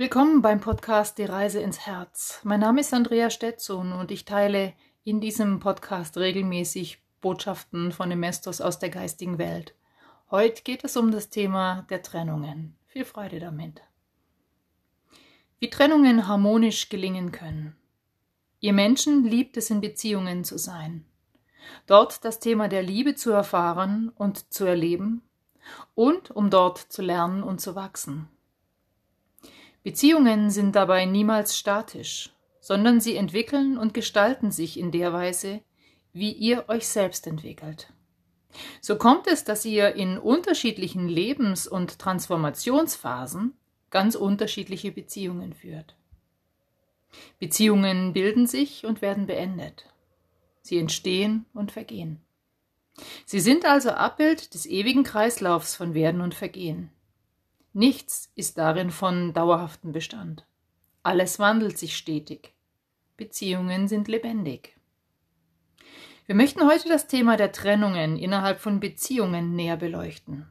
Willkommen beim Podcast Die Reise ins Herz. Mein Name ist Andrea Stetson und ich teile in diesem Podcast regelmäßig Botschaften von dem Mestos aus der geistigen Welt. Heute geht es um das Thema der Trennungen. Viel Freude damit. Wie Trennungen harmonisch gelingen können. Ihr Menschen liebt es in Beziehungen zu sein. Dort das Thema der Liebe zu erfahren und zu erleben und um dort zu lernen und zu wachsen. Beziehungen sind dabei niemals statisch, sondern sie entwickeln und gestalten sich in der Weise, wie ihr euch selbst entwickelt. So kommt es, dass ihr in unterschiedlichen Lebens- und Transformationsphasen ganz unterschiedliche Beziehungen führt. Beziehungen bilden sich und werden beendet. Sie entstehen und vergehen. Sie sind also Abbild des ewigen Kreislaufs von Werden und Vergehen. Nichts ist darin von dauerhaftem Bestand. Alles wandelt sich stetig. Beziehungen sind lebendig. Wir möchten heute das Thema der Trennungen innerhalb von Beziehungen näher beleuchten.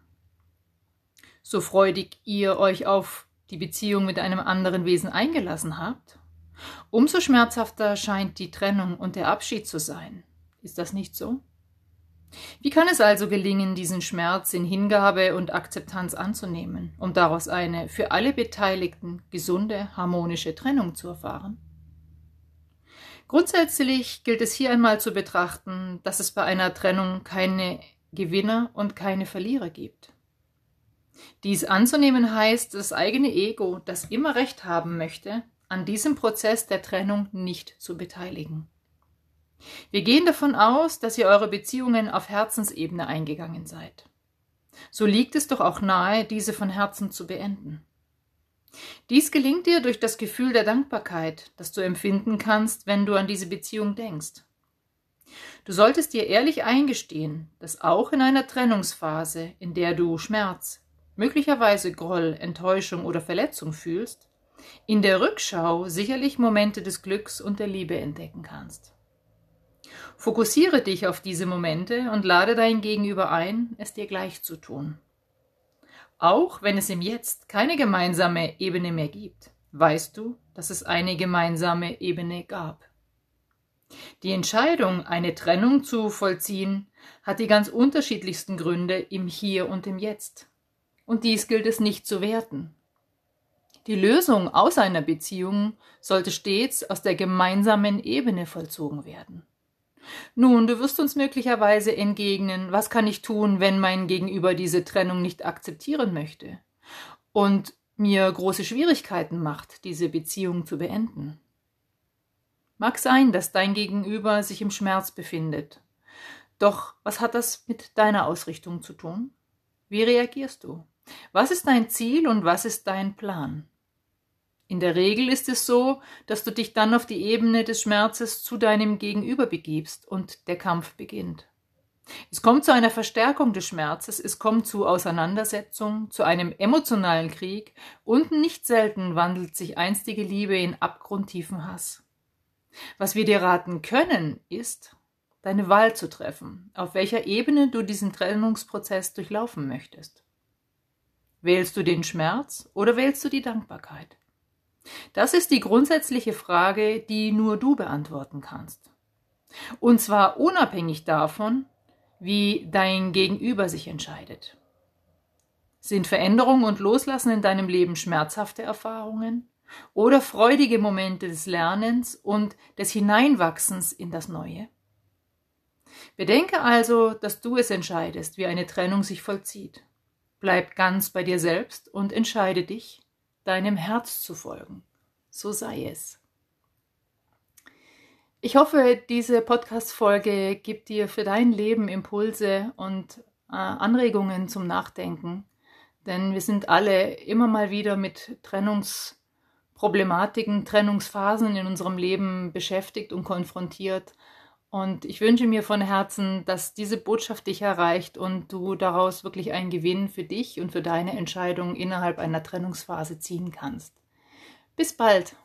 So freudig ihr euch auf die Beziehung mit einem anderen Wesen eingelassen habt, umso schmerzhafter scheint die Trennung und der Abschied zu sein. Ist das nicht so? Wie kann es also gelingen, diesen Schmerz in Hingabe und Akzeptanz anzunehmen, um daraus eine für alle Beteiligten gesunde, harmonische Trennung zu erfahren? Grundsätzlich gilt es hier einmal zu betrachten, dass es bei einer Trennung keine Gewinner und keine Verlierer gibt. Dies anzunehmen heißt, das eigene Ego, das immer Recht haben möchte, an diesem Prozess der Trennung nicht zu beteiligen. Wir gehen davon aus, dass ihr eure Beziehungen auf Herzensebene eingegangen seid. So liegt es doch auch nahe, diese von Herzen zu beenden. Dies gelingt dir durch das Gefühl der Dankbarkeit, das du empfinden kannst, wenn du an diese Beziehung denkst. Du solltest dir ehrlich eingestehen, dass auch in einer Trennungsphase, in der du Schmerz, möglicherweise Groll, Enttäuschung oder Verletzung fühlst, in der Rückschau sicherlich Momente des Glücks und der Liebe entdecken kannst. Fokussiere dich auf diese Momente und lade dein Gegenüber ein, es dir gleich zu tun. Auch wenn es im Jetzt keine gemeinsame Ebene mehr gibt, weißt du, dass es eine gemeinsame Ebene gab. Die Entscheidung, eine Trennung zu vollziehen, hat die ganz unterschiedlichsten Gründe im Hier und im Jetzt. Und dies gilt es nicht zu werten. Die Lösung aus einer Beziehung sollte stets aus der gemeinsamen Ebene vollzogen werden. Nun, du wirst uns möglicherweise entgegnen, was kann ich tun, wenn mein Gegenüber diese Trennung nicht akzeptieren möchte und mir große Schwierigkeiten macht, diese Beziehung zu beenden. Mag sein, dass dein Gegenüber sich im Schmerz befindet. Doch was hat das mit deiner Ausrichtung zu tun? Wie reagierst du? Was ist dein Ziel und was ist dein Plan? In der Regel ist es so, dass du dich dann auf die Ebene des Schmerzes zu deinem Gegenüber begibst und der Kampf beginnt. Es kommt zu einer Verstärkung des Schmerzes, es kommt zu Auseinandersetzung, zu einem emotionalen Krieg und nicht selten wandelt sich einstige Liebe in abgrundtiefen Hass. Was wir dir raten können, ist, deine Wahl zu treffen, auf welcher Ebene du diesen Trennungsprozess durchlaufen möchtest. Wählst du den Schmerz oder wählst du die Dankbarkeit? Das ist die grundsätzliche Frage, die nur du beantworten kannst. Und zwar unabhängig davon, wie dein Gegenüber sich entscheidet. Sind Veränderung und Loslassen in deinem Leben schmerzhafte Erfahrungen oder freudige Momente des Lernens und des Hineinwachsens in das Neue? Bedenke also, dass du es entscheidest, wie eine Trennung sich vollzieht. Bleib ganz bei dir selbst und entscheide dich, deinem Herz zu folgen. So sei es. Ich hoffe, diese Podcast-Folge gibt dir für dein Leben Impulse und äh, Anregungen zum Nachdenken, denn wir sind alle immer mal wieder mit Trennungsproblematiken, Trennungsphasen in unserem Leben beschäftigt und konfrontiert. Und ich wünsche mir von Herzen, dass diese Botschaft dich erreicht und du daraus wirklich einen Gewinn für dich und für deine Entscheidung innerhalb einer Trennungsphase ziehen kannst. Bis bald!